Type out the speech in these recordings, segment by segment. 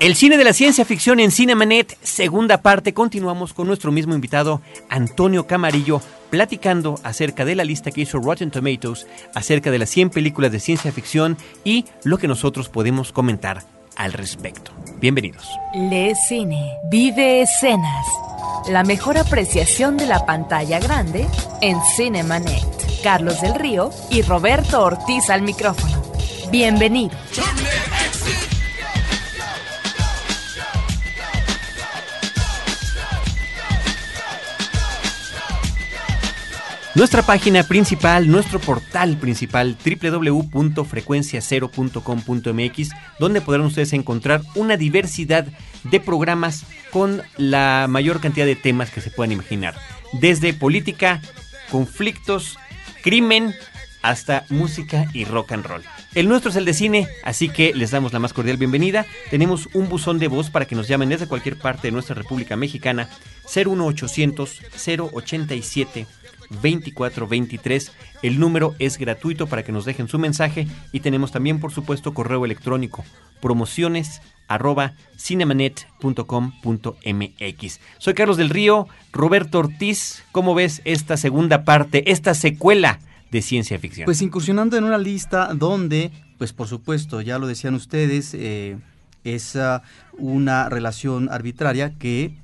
El cine de la ciencia ficción en Cinemanet, segunda parte, continuamos con nuestro mismo invitado, Antonio Camarillo, platicando acerca de la lista que hizo Rotten Tomatoes, acerca de las 100 películas de ciencia ficción y lo que nosotros podemos comentar al respecto. Bienvenidos. Le cine, vive escenas. La mejor apreciación de la pantalla grande en Cinemanet. Carlos del Río y Roberto Ortiz al micrófono. Bienvenido. Nuestra página principal, nuestro portal principal, www.frecuenciacero.com.mx, donde podrán ustedes encontrar una diversidad de programas con la mayor cantidad de temas que se puedan imaginar. Desde política, conflictos, crimen, hasta música y rock and roll. El nuestro es el de cine, así que les damos la más cordial bienvenida. Tenemos un buzón de voz para que nos llamen desde cualquier parte de nuestra República Mexicana, 01800 087 2423. El número es gratuito para que nos dejen su mensaje y tenemos también, por supuesto, correo electrónico promociones arroba cinemanet.com.mx. Soy Carlos del Río, Roberto Ortiz. ¿Cómo ves esta segunda parte, esta secuela de ciencia ficción? Pues incursionando en una lista donde, pues por supuesto, ya lo decían ustedes, eh, es uh, una relación arbitraria que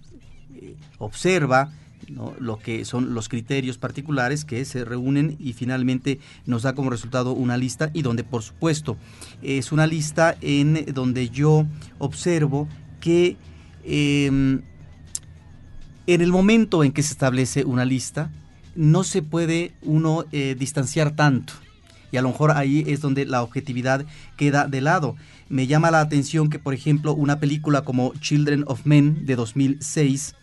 eh, observa lo que son los criterios particulares que se reúnen y finalmente nos da como resultado una lista y donde por supuesto es una lista en donde yo observo que em, en el momento en que se establece una lista no se puede uno eh, distanciar tanto y a lo mejor ahí es donde la objetividad queda de lado. Me llama la atención que, por ejemplo, una película como Children of Men de 2006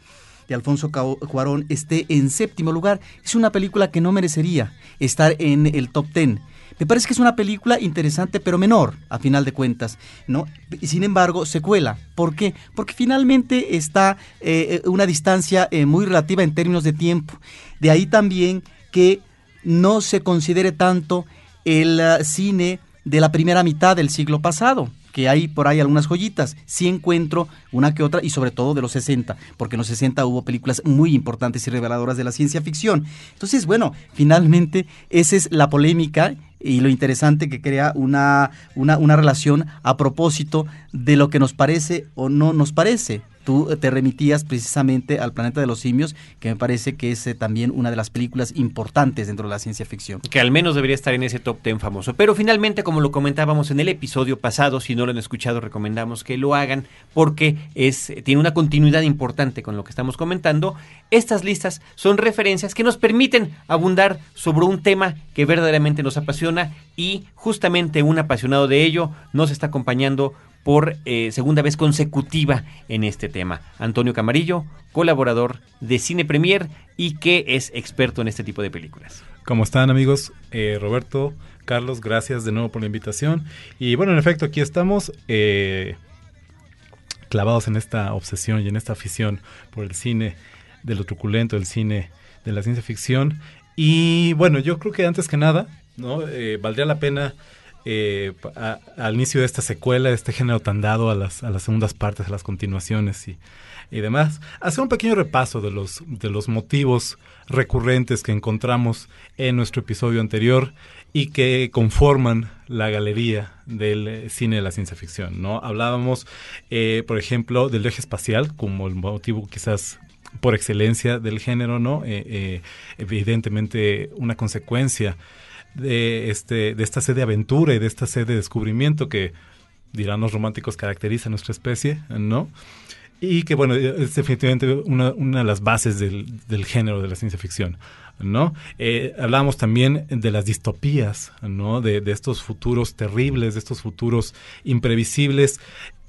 de Alfonso Cuarón esté en séptimo lugar. Es una película que no merecería estar en el top ten. Me parece que es una película interesante pero menor, a final de cuentas, ¿no? Sin embargo, se cuela. ¿Por qué? Porque finalmente está eh, una distancia eh, muy relativa en términos de tiempo. De ahí también que no se considere tanto el uh, cine de la primera mitad del siglo pasado que hay por ahí algunas joyitas. Sí encuentro una que otra y sobre todo de los 60, porque en los 60 hubo películas muy importantes y reveladoras de la ciencia ficción. Entonces, bueno, finalmente esa es la polémica y lo interesante que crea una, una, una relación a propósito de lo que nos parece o no nos parece tú te remitías precisamente al planeta de los simios, que me parece que es eh, también una de las películas importantes dentro de la ciencia ficción. Que al menos debería estar en ese top ten famoso. Pero finalmente, como lo comentábamos en el episodio pasado, si no lo han escuchado, recomendamos que lo hagan porque es, tiene una continuidad importante con lo que estamos comentando. Estas listas son referencias que nos permiten abundar sobre un tema que verdaderamente nos apasiona y justamente un apasionado de ello nos está acompañando por eh, segunda vez consecutiva en este tema. Antonio Camarillo, colaborador de Cine Premier y que es experto en este tipo de películas. ¿Cómo están amigos? Eh, Roberto, Carlos, gracias de nuevo por la invitación. Y bueno, en efecto, aquí estamos eh, clavados en esta obsesión y en esta afición por el cine de lo truculento, el cine de la ciencia ficción. Y bueno, yo creo que antes que nada, ¿no? valdría la pena eh, al inicio de esta secuela, de este género tan dado a las, a las segundas partes, a las continuaciones y, y, demás, hacer un pequeño repaso de los, de los motivos recurrentes que encontramos en nuestro episodio anterior y que conforman la galería del eh, cine de la ciencia ficción. ¿no? Hablábamos, eh, por ejemplo, del eje espacial como el motivo quizás por excelencia del género, ¿no? evidentemente una consecuencia de, este, de esta sed de aventura y de esta sed de descubrimiento que, dirán los románticos, caracteriza a nuestra especie, ¿no? Y que, bueno, es definitivamente una, una de las bases del, del, género de la ciencia ficción, ¿no? Eh, hablábamos también de las distopías, ¿no? De, de, estos futuros terribles, de estos futuros imprevisibles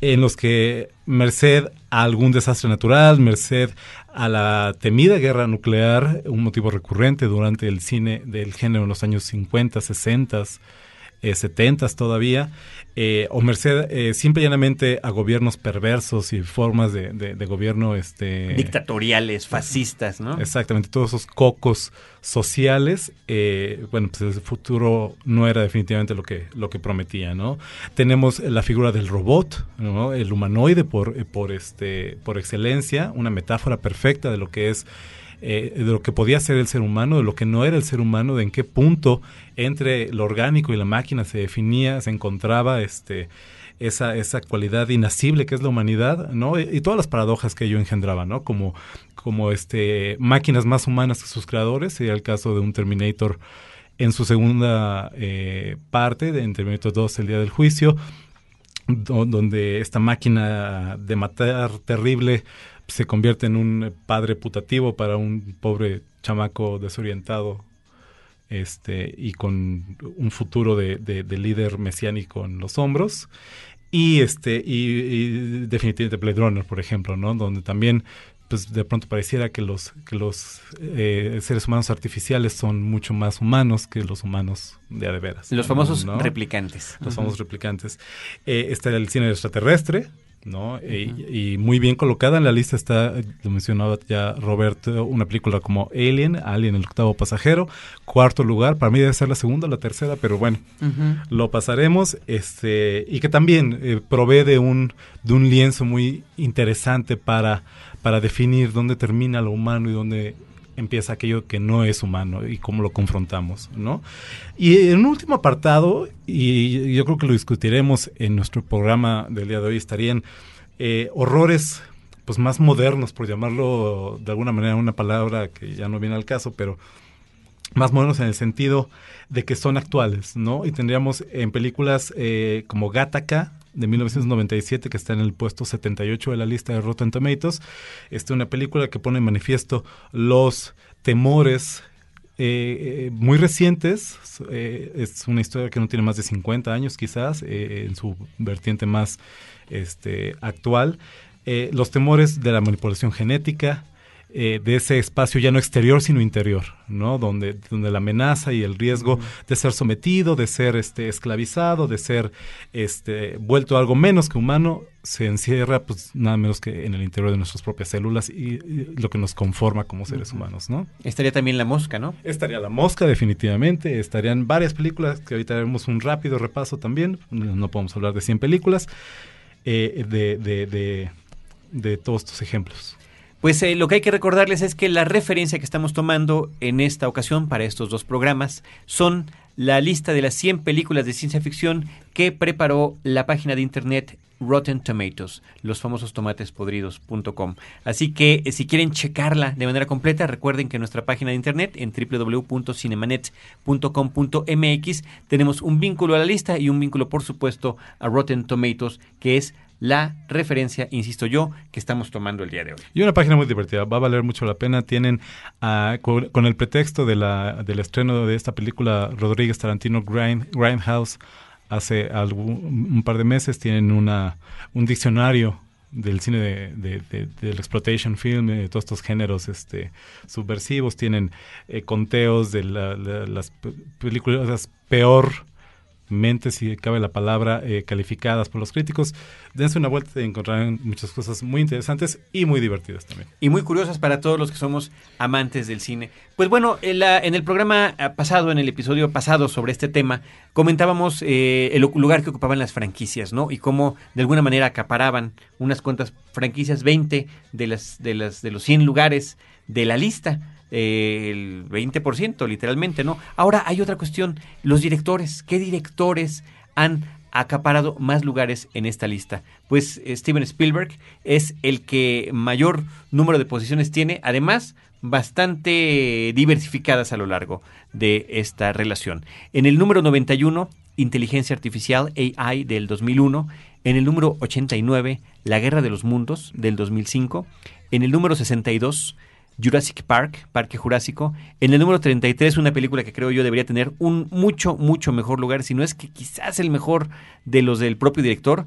en los que, merced a algún desastre natural, merced a la temida guerra nuclear, un motivo recurrente durante el cine del género en los años 50, 60, eh, 70 todavía, eh, o merced eh, simple y llanamente a gobiernos perversos y formas de, de, gobierno este dictatoriales, fascistas, ¿no? Exactamente, todos esos cocos sociales, eh, bueno, pues el futuro no era definitivamente lo que, lo que prometía, ¿no? Tenemos la figura del robot, ¿no? El humanoide por, por, este, por excelencia, una metáfora perfecta de lo que es eh, de lo que podía ser el ser humano, de lo que no era el ser humano, de en qué punto entre lo orgánico y la máquina se definía, se encontraba este esa, esa cualidad inacible que es la humanidad, ¿no? Y, todas las paradojas que ello engendraba, ¿no? Como, como este, máquinas más humanas que sus creadores, sería el caso de un Terminator en su segunda eh, parte, de, en Terminator 2, el día del juicio, donde esta máquina de matar terrible se convierte en un padre putativo para un pobre chamaco desorientado este, y con un futuro de, líder mesiánico en los hombros. Y, este, y, definitivamente Blade Runner, por ejemplo, ¿no? Donde también pues de pronto pareciera que los, que los eh, seres humanos artificiales son mucho más humanos que los humanos de a de veras. Los famosos replicantes. Los famosos replicantes. Eh, está el cine extraterrestre, ¿no? y, muy bien colocada en la lista está, lo mencionaba ya Roberto, una película como Alien, Alien el octavo pasajero, cuarto lugar, para mí debe ser la segunda o la tercera, pero bueno, lo pasaremos, este, y que también eh, provee de un, de un lienzo muy interesante para, para definir dónde termina lo humano y dónde empieza aquello que no es humano y cómo lo confrontamos, ¿no? Y en un último apartado, y yo creo que lo discutiremos en nuestro programa del día de hoy, estarían eh, horrores pues más modernos, por llamarlo de alguna manera una palabra que ya no viene al caso, pero más modernos en el sentido de que son actuales, ¿no? Y tendríamos en películas eh, como Gattaca, de 1997 que está en el puesto 78 de la lista de Rotten Tomatoes. Esta una película que pone en manifiesto los temores eh, eh, muy recientes. Eh, es una historia que no tiene más de 50 años quizás, en su vertiente más este, actual. los temores de la manipulación genética, eh, de ese espacio ya no exterior sino interior, ¿no? Donde, donde la amenaza y el riesgo de ser sometido, de ser este, esclavizado, de ser este, vuelto algo menos que humano, se encierra pues nada menos que en el interior de nuestras propias células y, lo que nos conforma como seres humanos, ¿no? Estaría también la mosca, ¿no? Estaría la mosca definitivamente, estarían varias películas que ahorita haremos un rápido repaso también, no podemos hablar de 100 películas, eh, de, de, de, de todos estos ejemplos. Pues eh, lo que hay que recordarles es que la referencia que estamos tomando en esta ocasión para estos dos programas son la lista de las 100 películas de ciencia ficción que preparó la página de internet Rotten Tomatoes, los famosos tomatespodridos.com. Así que eh, si quieren checarla de manera completa, recuerden que en nuestra página de internet en www.cinemanet.com.mx tenemos un vínculo a la lista y un vínculo, por supuesto, a Rotten Tomatoes, que es la referencia, insisto yo, que estamos tomando el día de hoy. Y una página muy divertida, va a valer mucho la pena. Tienen, ah, con, el pretexto de la, del estreno de esta película Rodríguez Tarantino Grindhouse hace algún, un par de meses, tienen una, un diccionario del cine de, del exploitation film, de todos estos géneros este, subversivos, tienen eh, conteos de las películas peor mentes, si cabe la palabra, eh, calificadas por los críticos. Dense una vuelta y encontrarán muchas cosas muy interesantes y muy divertidas también. Y muy curiosas para todos los que somos amantes del cine. Pues bueno, en, el programa ah, pasado, en el episodio pasado sobre este tema, comentábamos eh, el lugar que ocupaban las franquicias, ¿no? Y cómo de alguna manera acaparaban unas cuantas franquicias, 20 de, las, de, las, de los 100 lugares de la lista el 20%, literalmente, ¿no? Ahora hay otra cuestión, los directores, ¿qué directores han acaparado más lugares en esta lista? Pues eh, Steven Spielberg es el que mayor número de posiciones tiene, además bastante diversificadas a lo largo de esta relación. En el número 91, Inteligencia Artificial, AI del 2001, en el número 89, La Guerra de los Mundos del 2005, en el número 62, Jurassic Park, Parque Jurásico. En el número 33, una película que creo yo debería tener un mucho, mucho mejor lugar, si no es que quizás el mejor de los del propio director.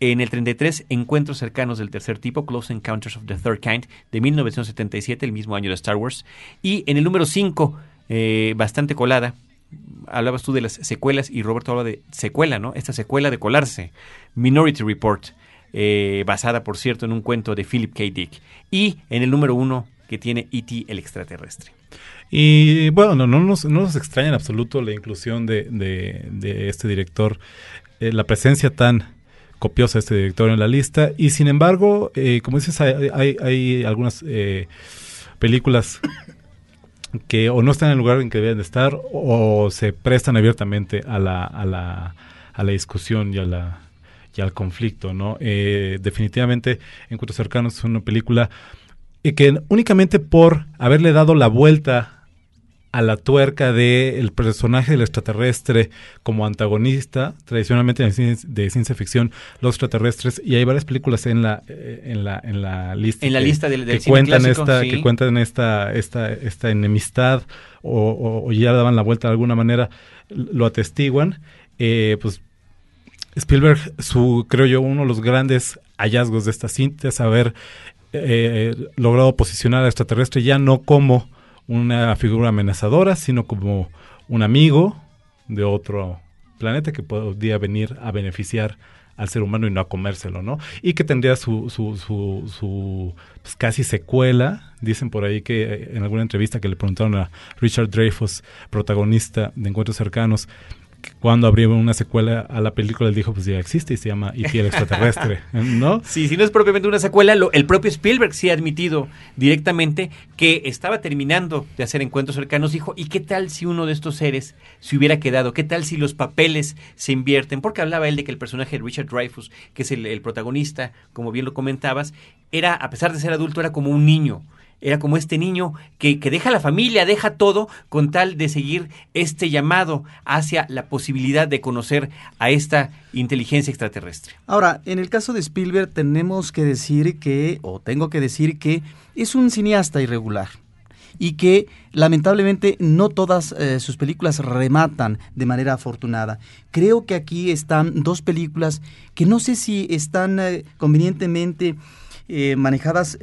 En el 33, Encuentros cercanos del tercer tipo, Close Encounters of the Third Kind, de 1977, el mismo año de Star Wars. Y en el número 5, eh, bastante colada, hablabas tú de las secuelas y Roberto habla de secuela, ¿no? Esta secuela de colarse, Minority Report, eh, basada, por cierto, en un cuento de Philip K. Dick. Y en el número uno que tiene E.T. el extraterrestre. Y bueno, no, nos, no nos extraña en absoluto la inclusión de, de, este director, eh, la presencia tan copiosa de este director en la lista. Y sin embargo, eh, como dices, hay, hay, algunas películas que o no están en el lugar en que deben de estar o se prestan abiertamente a la, a la, a la discusión y, a la, y al conflicto, ¿no? Eh, definitivamente, Encuentros Cercanos es una película que únicamente por haberle dado la vuelta a la tuerca del el personaje del extraterrestre como antagonista, tradicionalmente en de ciencia ficción, los extraterrestres, y hay varias películas en la, eh, en la, en la lista. En la lista del, que, cuentan esta, que cuentan esta, esta, esta enemistad o, ya daban la vuelta de alguna manera, lo atestiguan. Eh, pues Spielberg, su, creo yo, uno de los grandes hallazgos de esta es haber eh, logrado posicionar al extraterrestre ya no como una figura amenazadora, sino como un amigo de otro planeta que podría venir a beneficiar al ser humano y no a comérselo, ¿no? Y que tendría su, su, su, su pues casi secuela. Dicen por ahí que eh, en alguna entrevista que le preguntaron a Richard Dreyfuss, protagonista de Encuentros Cercanos, cuando abrió una secuela a la película, él dijo, pues ya existe y se llama E.T. el extraterrestre, ¿no? Sí, si no es propiamente una secuela, lo, el propio Spielberg sí ha admitido directamente que estaba terminando de hacer encuentros cercanos. Dijo, ¿y qué tal si uno de estos seres se hubiera quedado? ¿Qué tal si los papeles se invierten? Porque hablaba él de que el personaje de Richard Dreyfuss, que es el, el protagonista, como bien lo comentabas, era, a pesar de ser adulto, era como un niño era como este niño que, que, deja la familia, deja todo con tal de seguir este llamado hacia la posibilidad de conocer a esta inteligencia extraterrestre. Ahora, en el caso de Spielberg tenemos que decir que, o tengo que decir que es un cineasta irregular y que lamentablemente no todas eh, sus películas rematan de manera afortunada. Creo que aquí están dos películas que no sé si están eh, convenientemente eh, manejadas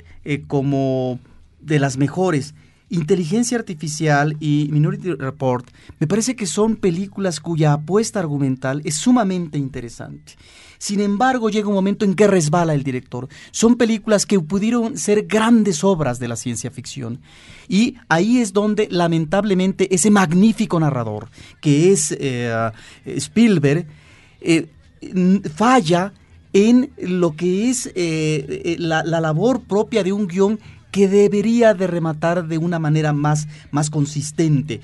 como de las mejores. Inteligencia Artificial y Minority Report me parece que son películas cuya apuesta argumental es sumamente interesante. Sin embargo, llega un momento en que resbala el director. Son películas que pudieron ser grandes obras de la ciencia ficción. Y ahí es donde, lamentablemente, ese magnífico narrador, que es eh, Spielberg, eh, falla en lo que es eh, la, la labor propia de un guion que debería de rematar de una manera más, más consistente.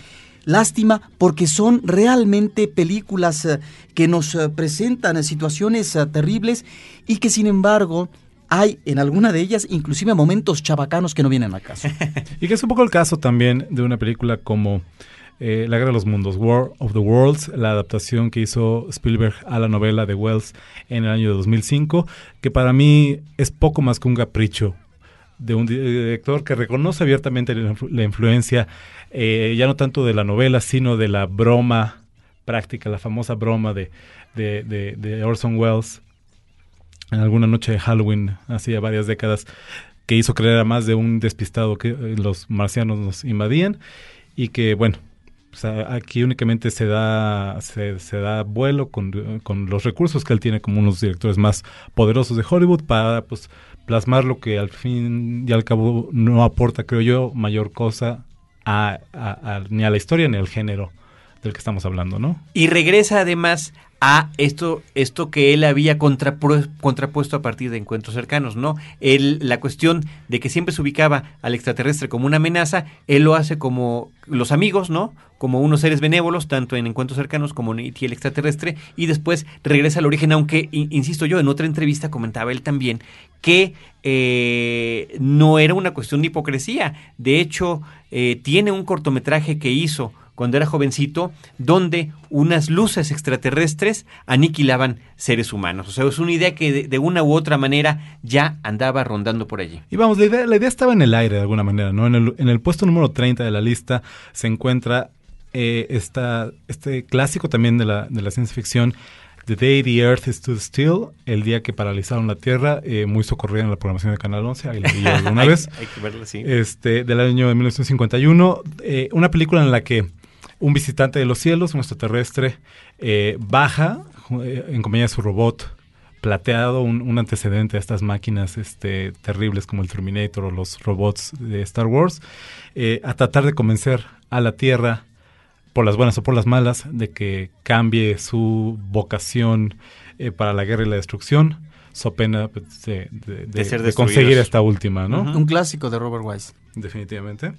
Lástima porque son realmente películas eh, que nos eh, presentan situaciones eh, terribles y que sin embargo hay en alguna de ellas inclusive momentos chabacanos que no vienen a caso. y que es un poco el caso también de una película como La Guerra de los Mundos, War of the Worlds, la adaptación que hizo Spielberg a la novela de Wells en el año 2005, que para mí es poco más que un capricho de un director que reconoce abiertamente la, influencia, eh, ya no tanto de la novela, sino de la broma práctica, la famosa broma de, de, Orson Welles en alguna noche de Halloween, hacía varias décadas, que hizo creer a más de un despistado que eh, los marcianos nos invadían y que, bueno, aquí únicamente se da, se, da vuelo con, con, los recursos que él tiene como uno de los directores más poderosos de Hollywood para pues, plasmar lo que al fin y al cabo no aporta, creo yo, mayor cosa a, ni a la historia ni al género del que estamos hablando, ¿no? Y regresa además a esto, esto que él había contrapuesto a partir de encuentros cercanos, ¿no? Él, la cuestión de que siempre se ubicaba al extraterrestre como una amenaza, él lo hace como los amigos, ¿no? Como unos seres benévolos, tanto en encuentros cercanos como en el extraterrestre, y después regresa al origen, aunque, insisto yo, en otra entrevista comentaba él también que eh, no era una cuestión de hipocresía. De hecho, eh, tiene un cortometraje que hizo cuando era jovencito, donde unas luces extraterrestres aniquilaban seres humanos. O sea, es una idea que de, una u otra manera ya andaba rondando por allí. Y vamos, la idea, la idea estaba en el aire de alguna manera, ¿no? En el, en el puesto número 30 de la lista se encuentra eh, este clásico también de la, de la ciencia ficción, The Day the Earth Stood Still, el día que paralizaron la Tierra, eh, muy socorrida en la programación de Canal 11, ahí la vi yo una vez. Hay que verla, sí. Este, del año de 1951, eh, una película en la que un visitante de los cielos, un extraterrestre, eh, baja eh, en compañía de su robot plateado, un, un, antecedente a estas máquinas este, terribles como el Terminator o los robots de Star Wars, eh, a tratar de convencer a la Tierra, por las buenas o por las malas, de que cambie su vocación eh, para la guerra y la destrucción, so pena pues, de, de, de, ser de conseguir esta última, ¿no? Un clásico de Robert Wise. Definitivamente.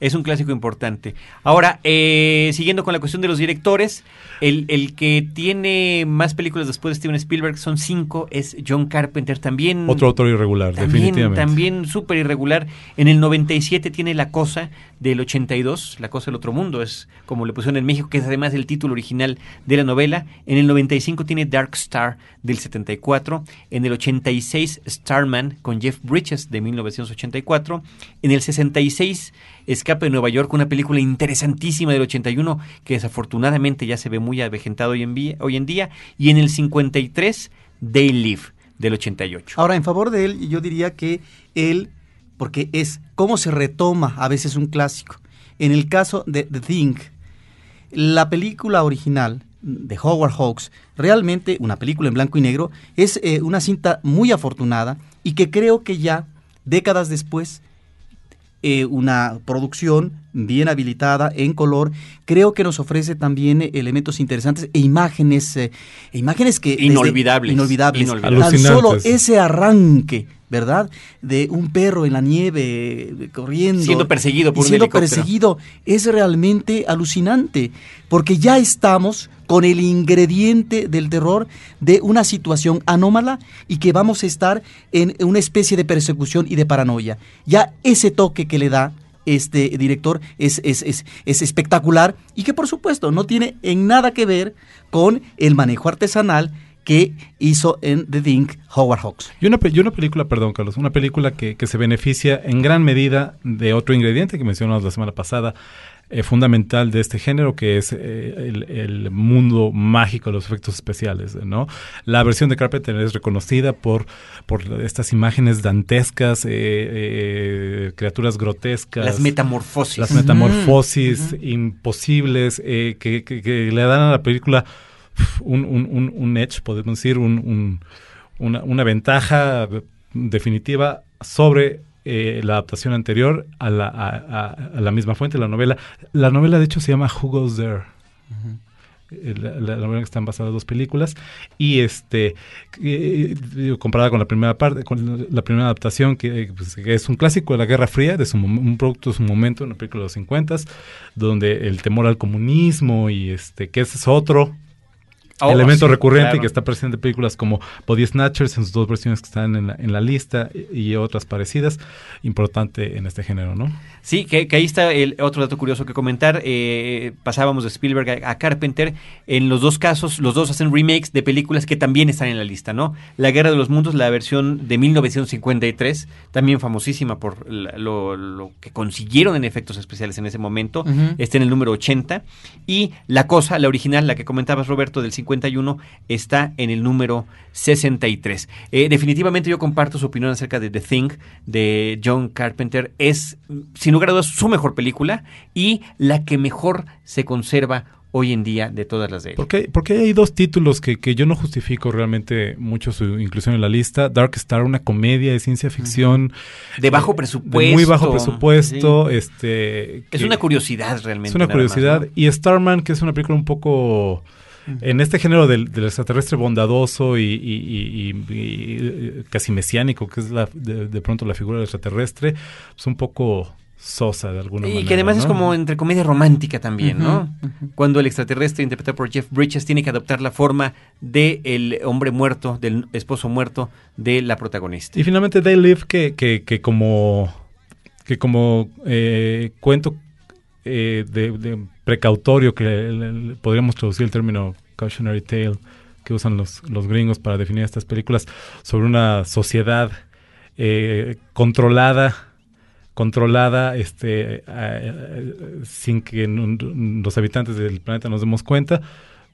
Es un clásico importante. Ahora, eh, siguiendo con la cuestión de los directores, el, el, que tiene más películas después de Steven Spielberg, son cinco, es John Carpenter, también... Otro autor irregular, también, definitivamente. También súper irregular. En el 97 tiene La Cosa, del 82, La Cosa del Otro Mundo, es como le pusieron en México, que es además el título original de la novela. En el 95 tiene Dark Star, del 74. En el 86, Starman, con Jeff Bridges, de 1984. En el 66... Escape de Nueva York, una película interesantísima del 81 que desafortunadamente ya se ve muy avejentado hoy en, día. Y en el 53, They Live, del 88. Ahora, en favor de él, yo diría que él, porque es cómo se retoma a veces un clásico. En el caso de The Thing, la película original de Howard Hawks, realmente una película en blanco y negro, es eh, una cinta muy afortunada y que creo que ya, décadas después, eh, una producción bien habilitada en color, creo que nos ofrece también eh, elementos interesantes e imágenes, eh, e imágenes que inolvidables, desde, inolvidables. inolvidables. Tan solo ese arranque, ¿verdad? De un perro en la nieve corriendo, siendo perseguido por y siendo perseguido es realmente alucinante, porque ya estamos con el ingrediente del terror de una situación anómala y que vamos a estar en una especie de persecución y de paranoia. Ya ese toque que le da este director es, es, es, es, espectacular y que por supuesto no tiene en nada que ver con el manejo artesanal que hizo en The Thing Howard Hawks. Y una, y una película, perdón Carlos, una película que, que, se beneficia en gran medida de otro ingrediente que mencionamos la semana pasada, eh, fundamental de este género, que es eh, el, el, mundo mágico de los efectos especiales, ¿no? La versión de Carpenter es reconocida por, por estas imágenes dantescas, eh, eh criaturas grotescas. Las metamorfosis. Las metamorfosis uh -huh. imposibles que, que, que, le dan a la película un, un, un, edge, podemos decir, un, una, una ventaja definitiva sobre eh, la adaptación anterior a la, a, a, a la, misma fuente, la novela. La novela, de hecho, se llama Who Goes There. Uh -huh. La, la, novela que están basadas en dos películas y este eh, comparada con la primera parte con la primera adaptación que, pues, que, es un clásico de la Guerra Fría de su, un producto de su momento una película de los 50 donde el temor al comunismo y este que ese es otro Oh, elemento sí, recurrente claro. que está presente en películas como Body Snatchers en sus dos versiones que están en la, en la lista y otras parecidas, importante en este género, ¿no? Sí, que, que ahí está el otro dato curioso que comentar. Eh, pasábamos de Spielberg a, a, Carpenter. En los dos casos, los dos hacen remakes de películas que también están en la lista, ¿no? La Guerra de los Mundos, la versión de 1953, también famosísima por lo, lo que consiguieron en efectos especiales en ese momento, uh -huh. está en el número 80. Y La Cosa, la original, la que comentabas, Roberto, del 51 está en el número 63. Eh, definitivamente yo comparto su opinión acerca de The Thing de John Carpenter. Es, sin lugar a dudas, su mejor película y la que mejor se conserva hoy en día de todas las de él. Porque, porque hay dos títulos que, que, yo no justifico realmente mucho su inclusión en la lista. Dark Star, una comedia de ciencia ficción. De bajo presupuesto. De muy bajo presupuesto. Sí. este Es una curiosidad realmente. Es una curiosidad. Más, ¿no? Y Starman, que es una película un poco en este género del, del extraterrestre bondadoso y, y, y, y, casi mesiánico, que es la, de, de, pronto la figura del extraterrestre, es pues un poco sosa de alguna y manera. Y que además ¿no? es como entre comedia romántica también, uh -huh, ¿no? Uh -huh. Cuando el extraterrestre interpretado por Jeff Bridges tiene que adoptar la forma del de hombre muerto, del esposo muerto de la protagonista. Y finalmente They Live, que, que, que como, que como eh, cuento eh, de, de, precautorio, que le, le, podríamos traducir el término cautionary tale que usan los, los gringos para definir estas películas, sobre una sociedad eh, controlada, controlada, este, eh, sin que los habitantes del planeta nos demos cuenta,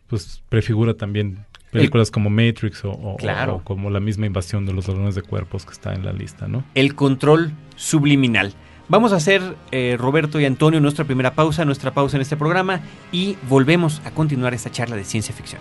pues prefigura también películas el, como Matrix o, o, claro. o, como la misma invasión de los ladrones de cuerpos que está en la lista, ¿no? El control subliminal. Vamos a hacer, eh, Roberto y Antonio, nuestra primera pausa, nuestra pausa en este programa y volvemos a continuar esta charla de ciencia ficción.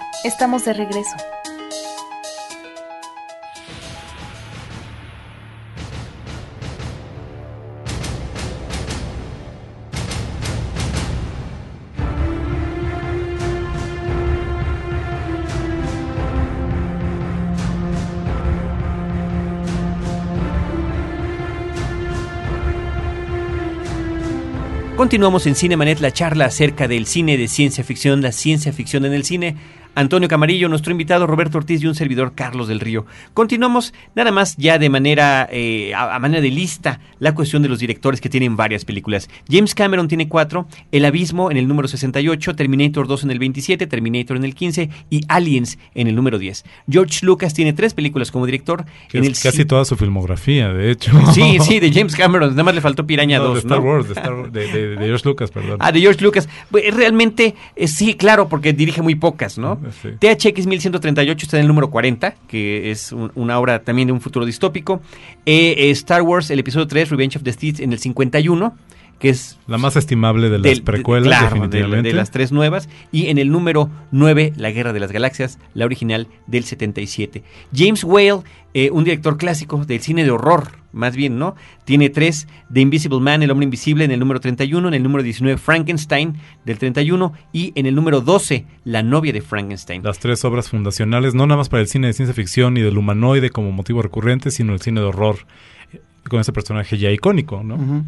Estamos de regreso. Continuamos en Cinemanet, la charla acerca del cine de ciencia ficción, la ciencia ficción en el cine. Antonio Camarillo, nuestro invitado Roberto Ortiz y un servidor Carlos del Río. Continuamos nada más ya de manera, eh, a, a, manera de lista, la cuestión de los directores que tienen varias películas. James Cameron tiene cuatro, El Abismo en el número 68, Terminator 2 en el 27, Terminator en el 15 y Aliens en el número 10. George Lucas tiene tres películas como director. Que en es el casi toda su filmografía, de hecho. Sí, sí, de James Cameron, nada más le faltó Piraña No, 2. de Star ¿no? Wars, de, Star- de- de- de George Lucas, perdón. Ah, de George Lucas. Pues, Realmente, eh, sí, claro, porque dirige muy pocas, ¿no? Sí. THX 1138 está en el número 40, que es un- una obra también de un futuro distópico. Eh, eh, Star Wars, el episodio 3, Revenge of the Sith, en el 51, que es La más estimable de las de- precuelas, claro, definitivamente. De, las tres nuevas. Y en el número 9, La Guerra de las Galaxias, la original del 77. James Whale, eh, un director clásico del cine de horror, más bien, ¿no? Tiene tres, The Invisible Man, El Hombre Invisible, en el número 31, en el número 19, Frankenstein, del 31, y en el número 12, La novia de Frankenstein. Las tres obras fundacionales, no nada más para el cine de ciencia ficción y del humanoide como motivo recurrente, sino el cine de horror eh, con ese personaje ya icónico, ¿no?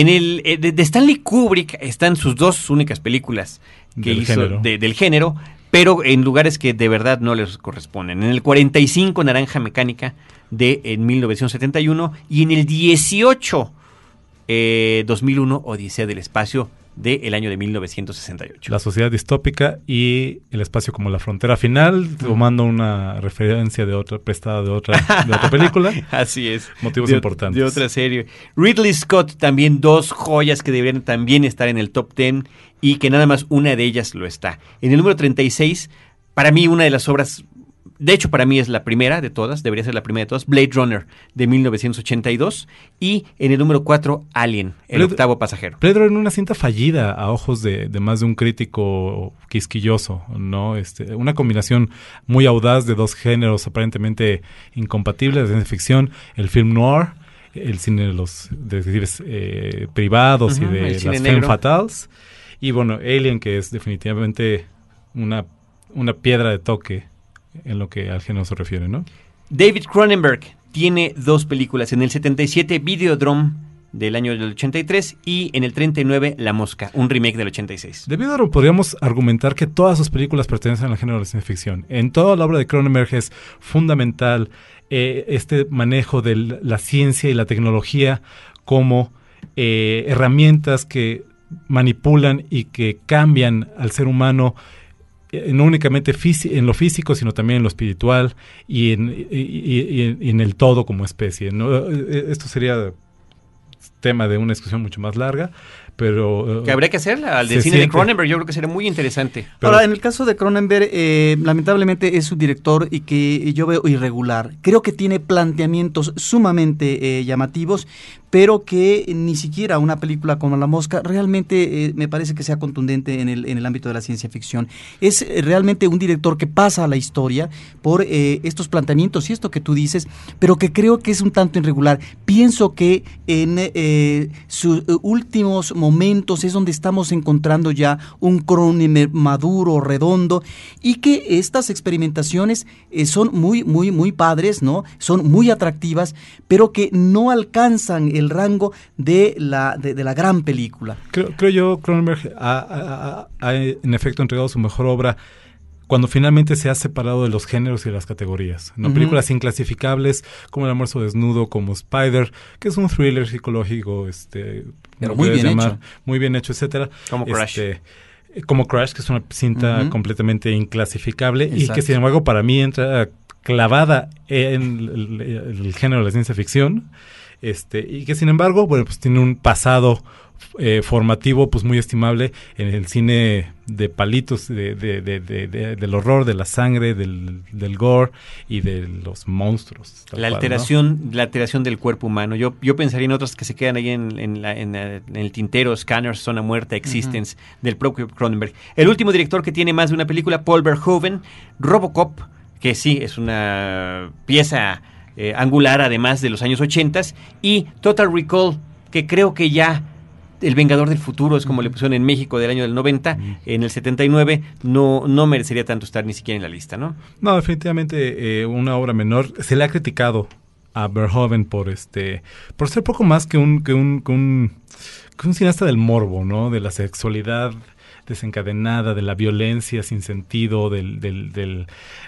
En el eh, de, de Stanley Kubrick están sus dos únicas películas que Del hizo género. de- del género, pero en lugares que de verdad no les corresponden. En el 45 Naranja Mecánica de en 1971 y en el 18 eh, 2001 Odisea del espacio del año de 1968. La sociedad distópica y el espacio como la frontera final, tomando una referencia de otra, prestada de otra, de otra película. Así es. Motivos de, ot- importantes. De otra serie. Ridley Scott, también dos joyas que deberían también estar en el top 10 y que nada más una de ellas lo está. En el número 36, para mí una de las obras, de hecho para mí es la primera de todas, debería ser la primera de todas, Blade Runner de 1982 y en el número 4, Alien, el Blade- octavo pasajero. Pedro en una cinta fallida a ojos de, de más de un crítico quisquilloso, ¿no? Este, una combinación muy audaz de dos géneros aparentemente incompatibles de ciencia ficción, el film noir, el cine de los detectives eh, privados y de las femme fatales, y bueno, Alien, que es definitivamente una, una piedra de toque en lo que al género se refiere, ¿no? David Cronenberg tiene dos películas. En el 77, Videodrome del año del 83 y en el 39, La Mosca, un remake del 86. Debido a lo podríamos argumentar que todas sus películas pertenecen al género de ciencia ficción. En toda la obra de Cronenberg es fundamental eh, este manejo de la ciencia y la tecnología como eh, herramientas que manipulan y que cambian al ser humano no únicamente en lo físico, sino también en lo espiritual y en, y- en- el todo como especie. ¿no? Eh, Esto sería tema de una discusión mucho más larga, pero... Que habría que hacerla, al del cine de Cronenberg, yo creo que sería muy interesante. Ahora, en el caso de Cronenberg, eh, lamentablemente es un director y que yo veo irregular. Creo que tiene planteamientos sumamente eh, llamativos, pero que ni siquiera una película como La Mosca realmente eh, me parece que sea contundente en el, en el ámbito de la ciencia ficción. Es eh, realmente un director que pasa a la historia por eh, estos planteamientos y esto que tú dices, pero que creo que es un tanto irregular. Pienso que en sus últimos momentos es donde estamos encontrando ya un Cronenberg maduro, redondo, y que estas experimentaciones son muy, muy, muy padres, ¿no? Son muy atractivas, pero que no alcanzan el rango de la, de, la gran película. Creo, creo yo, Cronenberg ha, en efecto entregado su mejor obra cuando finalmente se ha separado de los géneros y las categorías. ¿no? Películas inclasificables como El almuerzo desnudo, como Spider, que es un thriller psicológico, este, Pero muy bien hecho. Muy bien hecho, etcétera. Como Crash. Este, como Crash, que es una cinta completamente inclasificable y que sin embargo para mí entra clavada en el género de la ciencia ficción este, y que sin embargo, bueno, pues tiene un pasado eh, formativo pues muy estimable en el cine de palitos de, del horror, de la sangre, del, del, gore y de los monstruos. La alteración, la alteración del cuerpo humano. Yo, yo pensaría en otras que se quedan ahí en, en, la, en, el tintero, Scanners, Zona Muerta, Existence, del propio Cronenberg. El último director que tiene más de una película, Paul Verhoeven, Robocop, que sí, es una pieza eh, angular, además de los años 80, y Total Recall, que creo que ya el Vengador del Futuro es como le pusieron en México del año del 90, en el 79 no, no merecería tanto estar ni siquiera en la lista, ¿no? No, definitivamente eh, una obra menor. Se le ha criticado a Verhoeven por este por ser poco más que un que un, que un, que un cineasta del morbo, ¿no? De la sexualidad desencadenada, de la violencia sin sentido, del, del, del,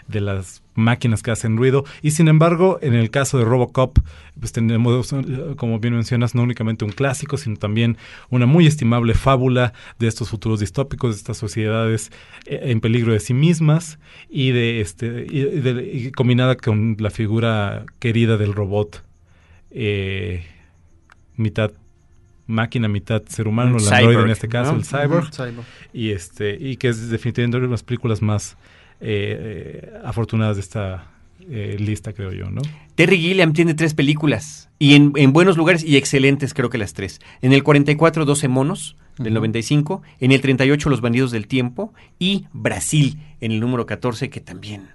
de las máquinas que hacen ruido. Y sin embargo, en el caso de Robocop, pues tenemos, como bien mencionas, no únicamente un clásico, sino también una muy estimable fábula de estos futuros distópicos, de estas sociedades eh, en peligro de sí mismas y de este y, combinada con la figura querida del robot eh, mitad máquina, mitad ser humano, el androide en este caso, el cyborg, y este y que es definitivamente una de las películas más eh, eh, afortunadas de esta eh, lista, creo yo, ¿no? Terry Gilliam tiene tres películas y en, buenos lugares y excelentes, creo que las tres. En el 44, 12 monos del 95, en el 38, Los bandidos del tiempo y Brasil en el número 14, que también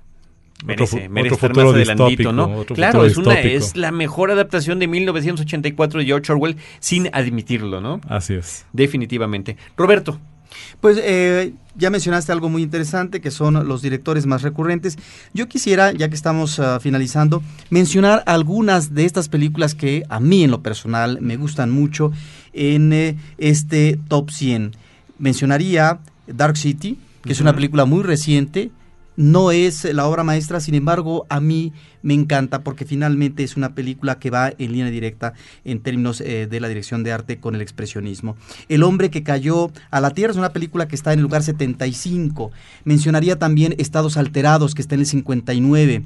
merece, merece estar más adelantito, ¿no? Claro, es, una, es la mejor adaptación de 1984 de George Orwell, sin admitirlo, ¿no? Así es. Definitivamente. Roberto. Pues eh, ya mencionaste algo muy interesante que son los directores más recurrentes. Yo quisiera, ya que estamos ah, finalizando, mencionar algunas de estas películas que a mí en lo personal me gustan mucho en eh, este top 100. Mencionaría Dark City, que es una película muy reciente, no es la obra maestra, sin embargo, a mí me encanta porque finalmente es una película que va en línea directa en términos eh, de la dirección de arte con el expresionismo. El hombre que cayó a la tierra es una película que está en el lugar 75. Mencionaría también Estados Alterados, que está en el 59.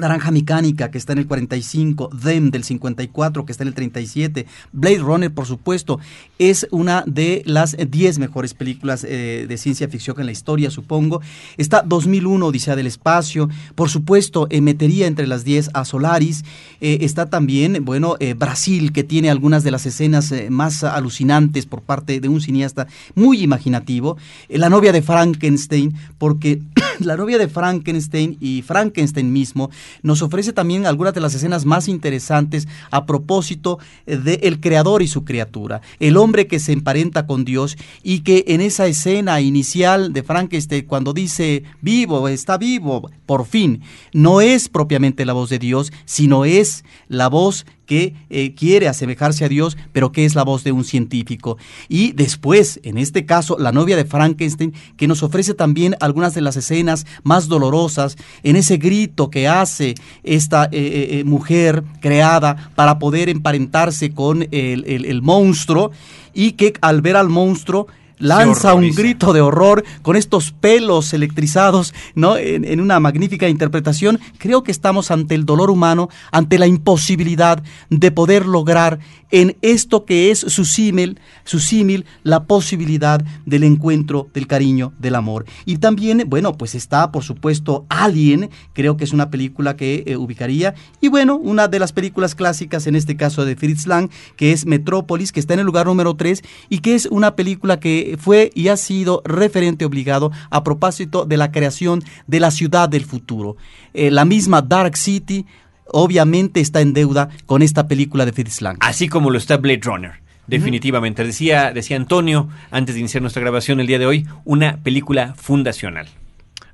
Naranja Mecánica, que está en el 45, Them del 54, que está en el 37, Blade Runner, por supuesto, es una de las 10 mejores películas eh, de ciencia ficción en la historia, supongo. Está 2001, Odisea del Espacio, por supuesto, eh, metería entre las 10 a Solaris. Eh, está también, bueno, Brasil, que tiene algunas de las escenas más alucinantes por parte de un cineasta muy imaginativo. la novia de Frankenstein, porque la novia de Frankenstein y Frankenstein mismo nos ofrece también algunas de las escenas más interesantes a propósito eh, de el creador y su criatura, el hombre que se emparenta con Dios y que en esa escena inicial de Frankenstein cuando dice vivo, está vivo, por fin, no es propiamente la voz de Dios, sino es la voz que eh, quiere asemejarse a Dios, pero que es la voz de un científico. Y después, en este caso, la novia de Frankenstein, que nos ofrece también algunas de las escenas más dolorosas, en ese grito que hace esta eh, eh, mujer creada para poder emparentarse con el monstruo, y que al ver al monstruo, lanza un grito de horror con estos pelos electrizados, ¿no? En, una magnífica interpretación, creo que estamos ante el dolor humano, ante la imposibilidad de poder lograr en esto que es su símil, su símil, la posibilidad del encuentro, del cariño, del amor. Y también, bueno, pues está, por supuesto, Alien, creo que es una película que eh, ubicaría, y bueno, una de las películas clásicas, en este caso de Fritz Lang, que es Metrópolis, que está en el lugar número 3, y que es una película que fue y ha sido referente obligado a propósito de la creación de la ciudad del futuro. Eh, la misma Dark City obviamente está en deuda con esta película de Fritz Lang. Así como lo está Blade Runner. Definitivamente. Decía, decía Antonio, antes de iniciar nuestra grabación el día de hoy, una película fundacional.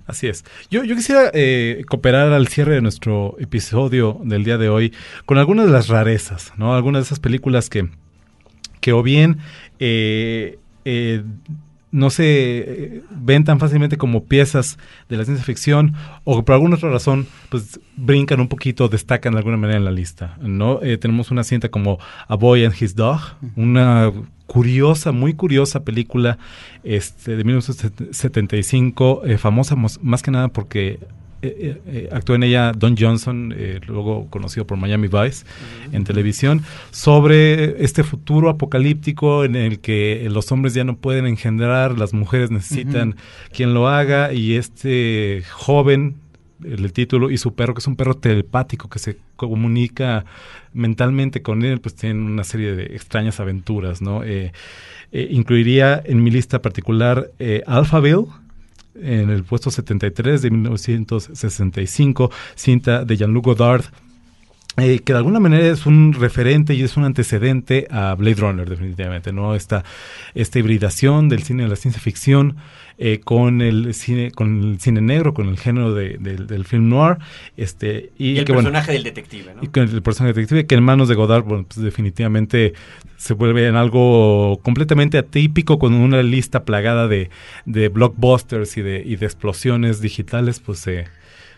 Así es. Yo, yo quisiera eh, cooperar al cierre de nuestro episodio del día de hoy con algunas de las rarezas, ¿no? Algunas de esas películas que, que o bien eh, eh, no se eh, ven tan fácilmente como piezas de la ciencia ficción o por alguna otra razón pues brincan un poquito, destacan de alguna manera en la lista, ¿no? Eh, tenemos una cinta como A Boy and His Dog, una curiosa, muy curiosa película este, de 1975, eh, famosa más que nada porque eh, eh, actuó en ella Don Johnson, eh, luego conocido por Miami Vice, en televisión, sobre este futuro apocalíptico en el que los hombres ya no pueden engendrar, las mujeres necesitan quien lo haga y este joven, el título, y su perro, que es un perro telepático que se comunica mentalmente con él, pues tienen una serie de extrañas aventuras, ¿no? incluiría en mi lista particular Alphaville, en el puesto 73 de 1965, cinta de Jean-Luc Godard, eh, que de alguna manera es un referente y es un antecedente a Blade Runner, definitivamente, ¿no? Esta, esta hibridación del cine de la ciencia ficción eh, con el cine, con el cine negro, con el género de, del film noir, este, y, el personaje del detective, ¿no? Y con el personaje del detective, que en manos de Godard, bueno, pues definitivamente se vuelve en algo completamente atípico, con una lista plagada de, de blockbusters y de, y de explosiones digitales, pues se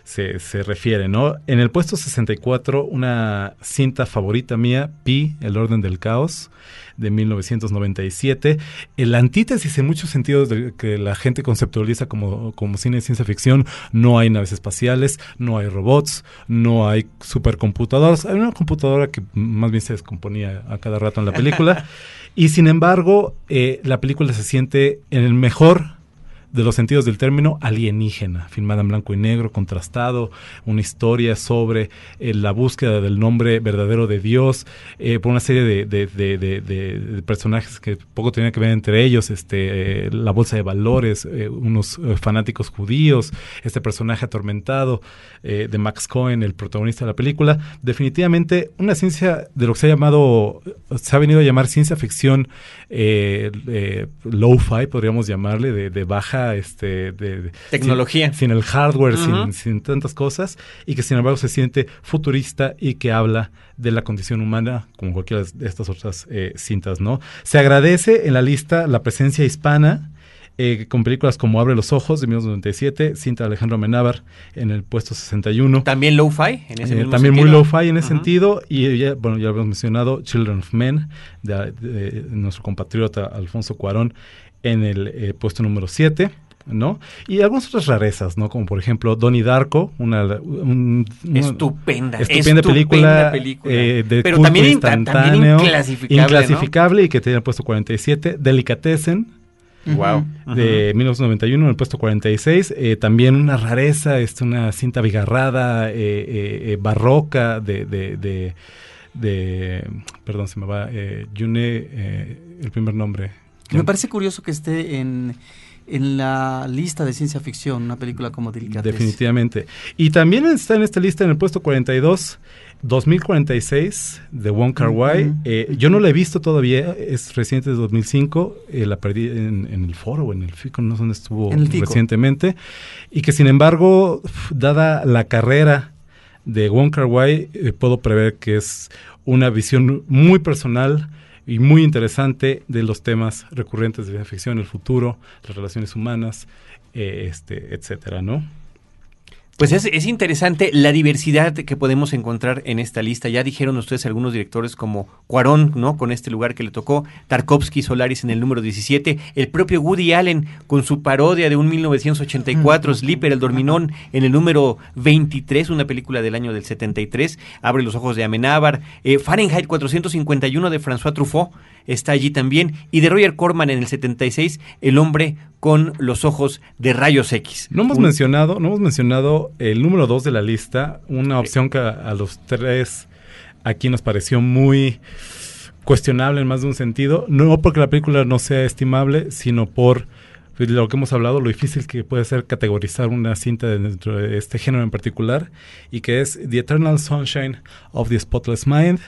se, se refiere, ¿no? En el puesto 64, una cinta favorita mía, Pi, El Orden del Caos, de 1997. El antítesis en muchos sentidos de que la gente conceptualiza como, como cine de ciencia ficción. No hay naves espaciales, no hay robots, no hay supercomputadoras. Hay una computadora que más bien se descomponía a cada rato en la película. y sin embargo, eh, la película se siente en el mejor de los sentidos del término alienígena, filmada en blanco y negro, contrastado, una historia sobre eh, la búsqueda del nombre verdadero de Dios, eh, por una serie de, de, de, personajes que poco tenían que ver entre ellos, este, eh, la bolsa de valores, unos fanáticos judíos, este personaje atormentado de Max Cohen, el protagonista de la película, definitivamente una ciencia de lo que se ha llamado, se ha venido a llamar ciencia ficción low-fi, podríamos llamarle, de baja este, de, tecnología. Sin, el hardware, sin, tantas cosas, y que sin embargo se siente futurista y que habla de la condición humana, como cualquiera de estas otras eh, cintas, ¿no? Se agradece en la lista la presencia hispana. Eh, con películas como Abre los Ojos de 1997, cinta de Alejandro Amenábar en el puesto 61. También low-fi en ese eh, También muy low-fi en ese sentido. Y ya, bueno, ya lo hemos mencionado, Children of Men, de nuestro compatriota Alfonso Cuarón en el eh, puesto número 7. ¿no? Y algunas otras rarezas, ¿no? Como por ejemplo Donnie Darko, una, estupenda, estupenda, película, eh, de pero también, instantáneo, inclasificable, inclasificable y que tenía el puesto 47, Delicatessen, Wow. De 1991 en el puesto 46. Eh, también una rareza, es una cinta bigarrada, eh, barroca de, de, de, Perdón, se me va. Yune, el primer nombre. Me parece curioso que esté en, en la lista de ciencia ficción, una película como Delicatessen. Definitivamente. Y también está en esta lista en el puesto 42, 2046 de Wong Kar Wai. Eh, yo no la he visto todavía, es reciente de 2005, eh, la perdí en, el foro en el FICO, no sé dónde estuvo recientemente. Y que sin embargo, dada la carrera de Wong Kar Wai, eh, puedo prever que es una visión muy personal y muy interesante de los temas recurrentes de la ficción, el futuro, las relaciones humanas, eh, este, etcétera, ¿no? Pues es, es, interesante la diversidad que podemos encontrar en esta lista. Ya dijeron ustedes algunos directores como Cuarón, ¿no? Con este lugar que le tocó, Tarkovsky Solaris en el número 17, el propio Woody Allen con su parodia de un 1984, Sleeper, el dorminón, en el número 23, una película del año del 73, Abre los ojos de Amenábar, eh, Fahrenheit 451 de François Truffaut, está allí también, y de Roger Corman en el 76, El hombre con los ojos de rayos X. No hemos mencionado, no hemos mencionado el número 2 de la lista, una opción que a, los tres aquí nos pareció muy cuestionable en más de un sentido, no porque la película no sea estimable, sino por pues, lo que hemos hablado, lo difícil que puede ser categorizar una cinta dentro de este género en particular, y que es The Eternal Sunshine of the Spotless Mind,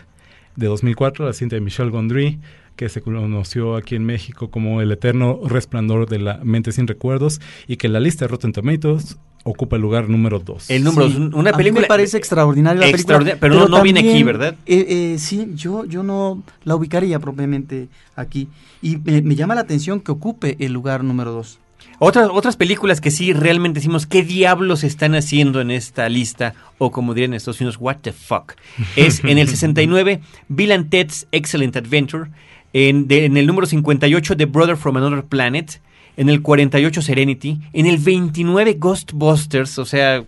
de 2004, la cinta de Michel Gondry, que se conoció aquí en México como El eterno resplandor de la mente sin recuerdos y que en la lista de Rotten Tomatoes ocupa el lugar número 2. El número Sí. una A mí película me parece extraordinaria la película, extraordinaria, pero, no, no viene aquí, ¿verdad? eh, eh, sí, yo, yo no la ubicaría propiamente aquí. Y me, me llama la atención que ocupe el lugar número 2. Otras, otras películas que sí realmente decimos, ¿qué diablos están haciendo en esta lista? O como dirían en Estados Unidos, what the fuck. Es en el 69, Bill and Ted's Excellent Adventure. En, el número 58, The Brother from Another Planet. En el 48, Serenity. En el 29, Ghostbusters. O sea,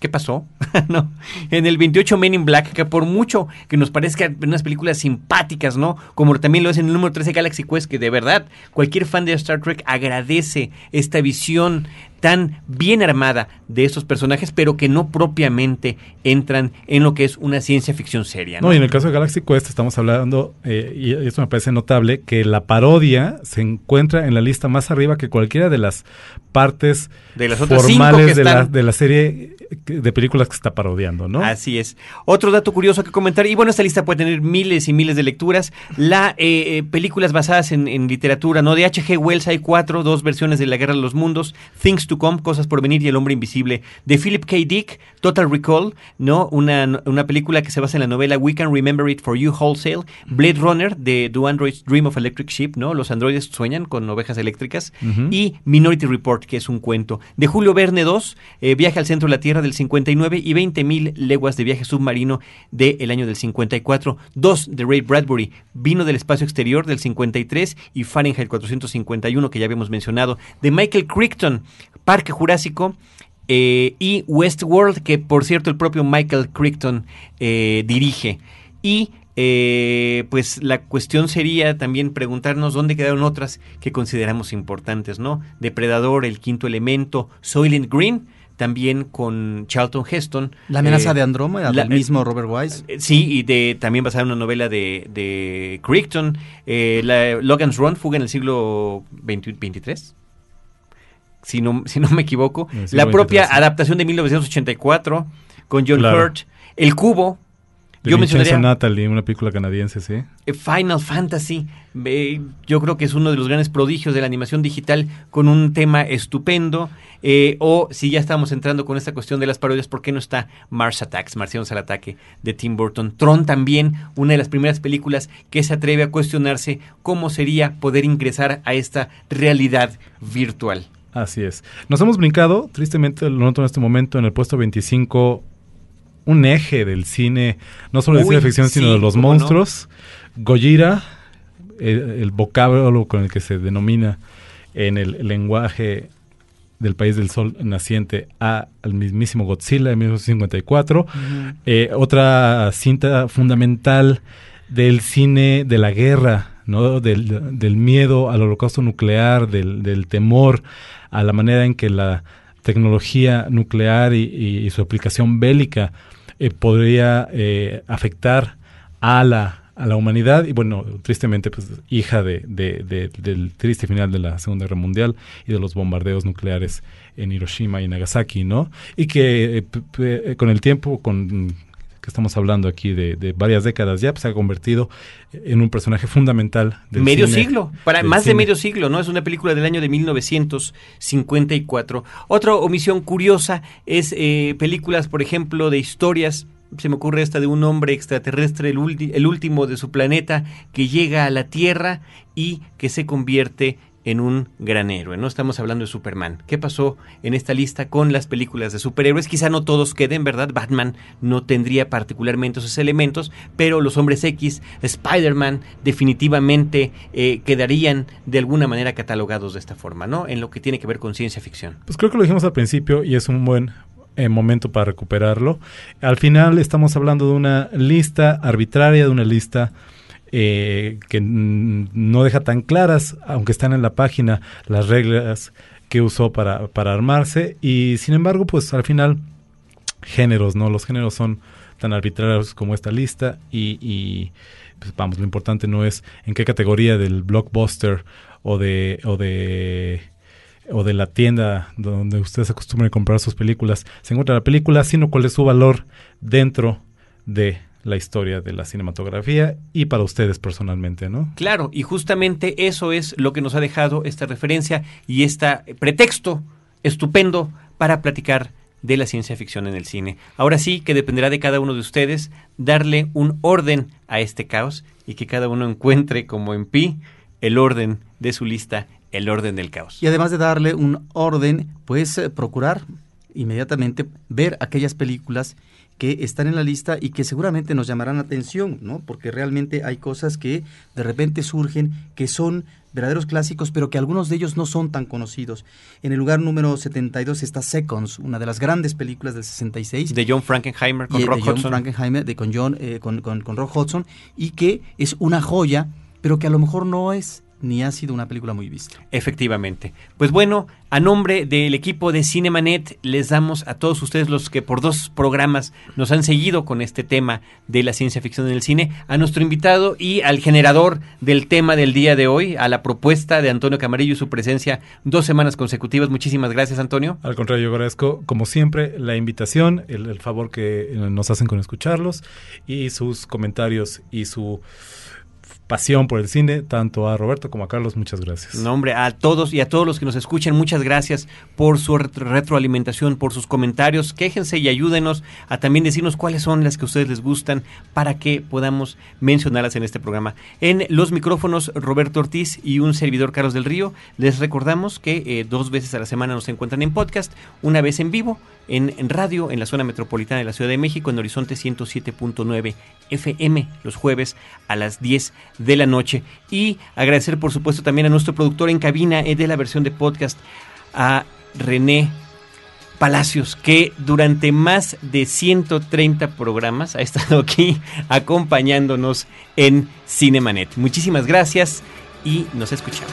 ¿qué pasó? no. En el 28, Men in Black, que por mucho que nos parezcan unas películas simpáticas, ¿no? Como también lo es en el número 13, Galaxy Quest, que de verdad cualquier fan de Star Trek agradece esta visión tan bien armada de estos personajes, pero que no propiamente entran en lo que es una ciencia ficción seria. ¿no? No, y en el caso de Galaxy Quest estamos hablando, eh, y esto me parece notable, que la parodia se encuentra en la lista más arriba que cualquiera de las partes De las otras cinco formales que de, la, de la serie de películas que está parodiando, ¿no? Así es. Otro dato curioso que comentar, y bueno, esta lista puede tener miles y miles de lecturas. La eh, eh, películas basadas en, en literatura, ¿no? De H.G. Wells hay cuatro, dos versiones de La Guerra de los Mundos, Things to Come, Cosas por Venir y El Hombre Invisible. De Philip K. Dick, Total Recall, ¿no? Una, una película que se basa en la novela We Can Remember It for You Wholesale. Blade Runner, de Do Androids Dream of Electric Sheep, ¿no? Los androides sueñan con ovejas eléctricas. Y Minority Report, que es un cuento. De Julio Verne 2, eh, Viaje al centro de la Tierra del 59 y 20.000 leguas de viaje submarino del año del 54. Dos de Ray Bradbury, Vino del espacio exterior del 53 y Fahrenheit 451, que ya habíamos mencionado. De Michael Crichton, Parque Jurásico. eh, y Westworld, que por cierto el propio Michael Crichton eh, dirige. Y eh, pues la cuestión sería también preguntarnos dónde quedaron otras que consideramos importantes, ¿no? Depredador, El Quinto Elemento, Soylent Green, también con Charlton Heston. La amenaza eh, de Andrómeda, del mismo Robert Wise. eh, Sí, y de también basada en una novela de, de Crichton, eh, la, Logan's Run, Fuga en el siglo 20 23. Si no, si no me equivoco. La propia 23, sí. adaptación de 1984 con John Claro. Hurt. El Cubo. De Yo Vincenzo mencionaría Natalie, una película canadiense, sí. eh, Final Fantasy. eh, yo creo que es uno de los grandes prodigios de la animación digital con un tema estupendo. eh, o si ya estamos entrando con esta cuestión de las parodias, ¿por qué no está Mars Attacks, Marcianos al ataque de Tim Burton? Tron también, una de las primeras películas que se atreve a cuestionarse cómo sería poder ingresar a esta realidad virtual. Así es. Nos hemos brincado, tristemente lo noto en este momento, en el puesto 25, un eje del cine, no solo de Uy, ciencia ficción, sino de los cómo no. monstruos. Gojira, el, el vocablo con el que se denomina en el lenguaje del país del sol naciente a, al mismísimo Godzilla de 1954. Eh, otra cinta fundamental del cine de la guerra, ¿no? del, del miedo al holocausto nuclear, del, del temor a la manera en que la tecnología nuclear y, y- y su aplicación bélica eh, podría eh, afectar a la, a la humanidad y bueno, tristemente pues hija de, de- de- del triste final de la Segunda Guerra Mundial y de los bombardeos nucleares en Hiroshima y Nagasaki, ¿no? Y que eh, p- con el tiempo, con que estamos hablando aquí de, de varias décadas ya, pues se ha convertido en un personaje fundamental del medio cine- siglo, para más de medio siglo, ¿no? Es una película del año de 1954. Otra omisión curiosa es eh, películas, por ejemplo, de historias. Se me ocurre esta de un hombre extraterrestre, el, ulti- el último de su planeta, que llega a la Tierra y que se convierte en un gran héroe. No estamos hablando de Superman. ¿Qué pasó en esta lista con las películas de superhéroes? Quizá no todos queden, ¿verdad? Batman no tendría particularmente esos elementos, pero los hombres X, Spider-Man, definitivamente eh, quedarían de alguna manera catalogados de esta forma, ¿no? En lo que tiene que ver con ciencia ficción. Pues creo que lo dijimos al principio y es un buen eh, momento para recuperarlo. Al final estamos hablando de una lista arbitraria, de una lista eh, que no deja tan claras, aunque están en la página, las reglas que usó para, para armarse. Y sin embargo, pues al final, géneros, ¿no? Los géneros son tan arbitrarios como esta lista y, pues, vamos, lo importante no es en qué categoría del blockbuster o de, o de o de la tienda donde ustedes acostumbran a comprar sus películas se encuentra la película, sino cuál es su valor dentro de la historia de la cinematografía y para ustedes personalmente, ¿no? Claro, y justamente eso es lo que nos ha dejado esta referencia y este pretexto estupendo para platicar de la ciencia ficción en el cine. Ahora sí que dependerá de cada uno de ustedes darle un orden a este caos y que cada uno encuentre como en pi el orden de su lista, el orden del caos. Y además de darle un orden, pues eh, procurar inmediatamente ver aquellas películas que están en la lista y que seguramente nos llamarán la atención, ¿no? Porque realmente hay cosas que de repente surgen que son verdaderos clásicos, pero que algunos de ellos no son tan conocidos. En el lugar número 72 está Seconds, una de las grandes películas del 66. De John Frankenheimer con Rock de John Hudson. Frankenheimer, de, con, John, eh, con, con, con Rock Hudson, y que es una joya, pero que a lo mejor no es ni ha sido una película muy vista. Efectivamente. Pues bueno, a nombre del equipo de Cinemanet les damos a todos ustedes los que por dos programas nos han seguido con este tema de la ciencia ficción en el cine, a nuestro invitado y al generador del tema del día de hoy, a la propuesta de Antonio Camarillo y su presencia dos semanas consecutivas. Muchísimas gracias, Antonio. Al contrario, yo agradezco, como siempre, la invitación, el, el favor que nos hacen con escucharlos y sus comentarios y su pasión por el cine, tanto a Roberto como a Carlos, muchas gracias. No, hombre, a todos y a todos los que nos escuchan, muchas gracias por su retro- retroalimentación, por sus comentarios. Quéjense y ayúdenos a también decirnos cuáles son las que a ustedes les gustan para que podamos mencionarlas en este programa. En los micrófonos, Roberto Ortiz y un servidor Carlos del Río, les recordamos que eh, dos veces a la semana nos encuentran en podcast, una vez en vivo, en, en radio, en la zona metropolitana de la Ciudad de México, en Horizonte 107.9 FM, los jueves a las 10 de la noche. Y agradecer, por supuesto, también a nuestro productor en cabina eh, de la versión de podcast, a René Palacios, que durante más de 130 programas ha estado aquí acompañándonos en Cinemanet. Muchísimas gracias y nos escuchamos.